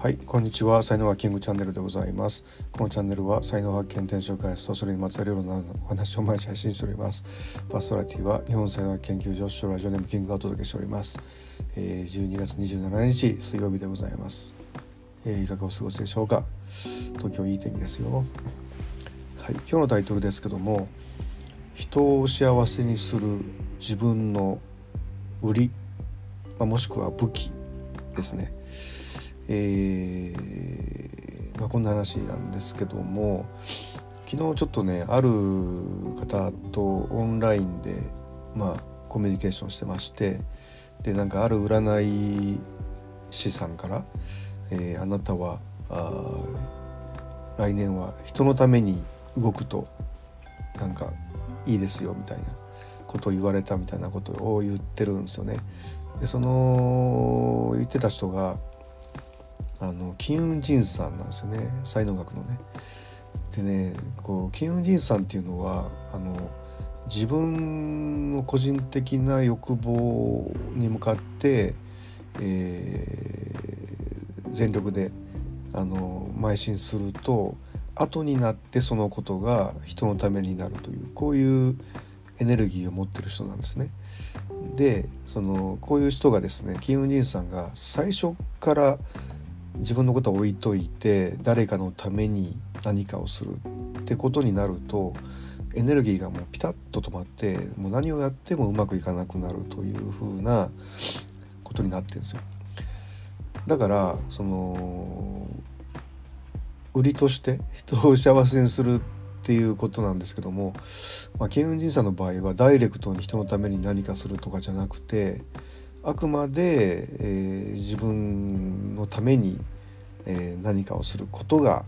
はいこんにちは。才能はキングチャンネルでございます。このチャンネルは才能発見転職開発とそれにまつわるようなお話を毎日配信しております。パーソナリティは日本才能研究所所ラジオネームキングがお届けしております、え、12月27日水曜日でございます、え、いかがお過ごしでしょうか？東京いい天気ですよ。はい今日のタイトルですけども人を幸せにする自分の売り、まあ、もしくは武器ですね。えー、まあ、こんな話なんですけども昨日ちょっとねある方とオンラインでまあコミュニケーションしてましてでなんかある占い師さんから「えー、あなたはあ来年は人のために動くとなんかいいですよ」みたいなことを言われたみたいなことを言ってるんですよね。でその言ってた人があの金運神さんなんですよね才能学のね。でねこう金運神さんっていうのはあの自分の個人的な欲望に向かって、えー、全力であの邁進すると後になってそのことが人のためになるというこういうエネルギーを持ってる人なんですね。でそのこういう人がですね金運神さんが最初から自分のことを置いといて誰かのために何かをするってことになるとエネルギーがもうピタッと止まってもう何をやってもうまくいかなくなるというふうなことになってるんですよ。だからその売りとして人を幸せにするっていうことなんですけども、まあ、金運神さんの場合はダイレクトに人のために何かするとかじゃなくてあくまで、えー、自分のために、えー、何かをすることが、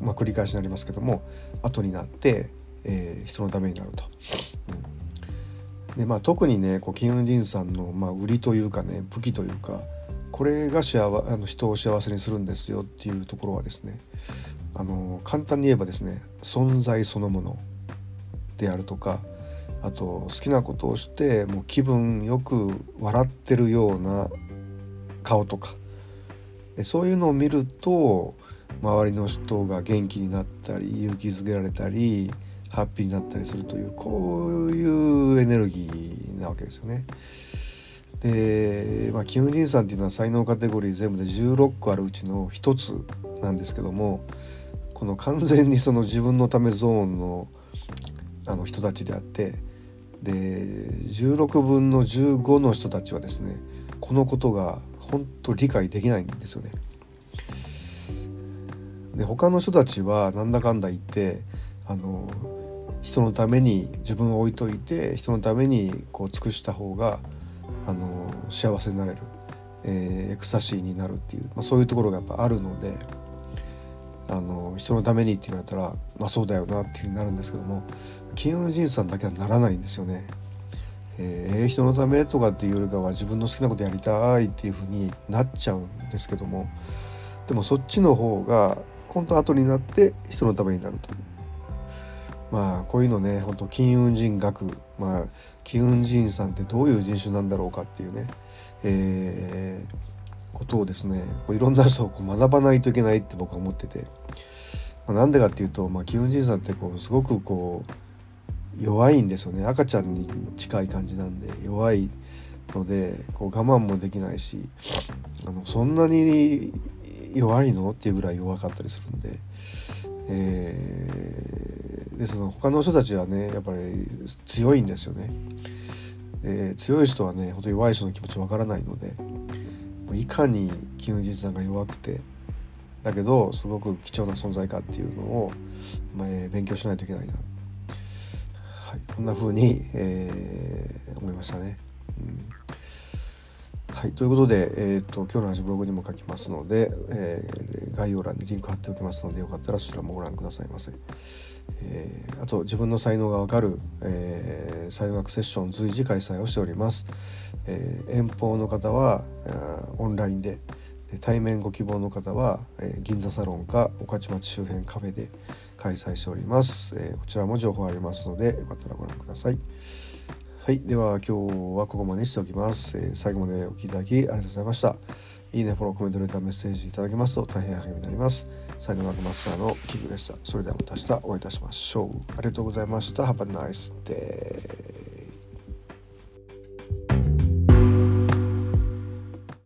まあ、繰り返しになりますけども後になって、えー、人のためになると。うん、でまあ、特にねこう金運神さんの、まあ、売りというかね武器というかこれが幸あの人を幸せにするんですよっていうところはですねあの簡単に言えばですね存在そのものであるとかあと好きなことをしてもう気分よく笑ってるような顔とかそういうのを見ると周りの人が元気になったり勇気づけられたりハッピーになったりするというこういうエネルギーなわけですよね。で、まあ、キム・ジンさんっていうのは才能カテゴリー全部で16個あるうちの1つなんですけどもこの完全にその自分のためゾーンのあの人たちであってで16分の15の人たちはですねこのことが本当理解できないんですよね。で他の人たちはなんだかんだ言ってあの人のために自分を置いといて人のためにこう尽くした方があの幸せになれる、えー、エクサシーになるっていう、まあ、そういうところがやっぱあるのであの人のためにって言われたらまあそうだよなっていうふうになるんですけども金運神さんだけはならないんですよね。えー、人のためとかっていうよりかは自分の好きなことやりたいっていうふうになっちゃうんですけどもでもそっちの方が本当後になって人のためになるという。まあこういうのね本当金運人学。まあ金運人さんってどういう人種なんだろうかっていうね、えー、ことをですねこういろんな人をこう学ばないといけないって僕は思ってて、まあ、なんでかっていうと、まあ、金運人さんってこうすごくこう弱いんですよね赤ちゃんに近い感じなんで弱いのでこう我慢もできないしあのそんなに弱いのっていうぐらい弱かったりするんで、えー、でその他の人たちはねやっぱり強いんですよね。えー、強い人はね本当弱い人の気持ちわからないのでいかに金運実産が弱くてだけどすごく貴重な存在かっていうのを、まあ、勉強しないといけないなはい、こんな風に、えー、思いましたね。うん、はい、ということで、えーと、今日の話ブログにも書きますので、えー、概要欄にリンク貼っておきますのでよかったらそちらもご覧くださいませ。えー、あと自分の才能がわかる、えー、才能学セッション随時開催をしております。えー、遠方の方はオンラインで対面ご希望の方は、え、銀座サロンか御徒町周辺カフェで開催しております、え、こちらも情報ありますのでよかったらご覧くださいはいでは今日はここまでにしておきます、えー、最後までお聴きいただきありがとうございました。いいねフォローコメントレターメッセージいただけますと大変励みになります。才能学マスターのキングでした。それではまた明日お会いいたしましょう。ありがとうございました。Have a nice day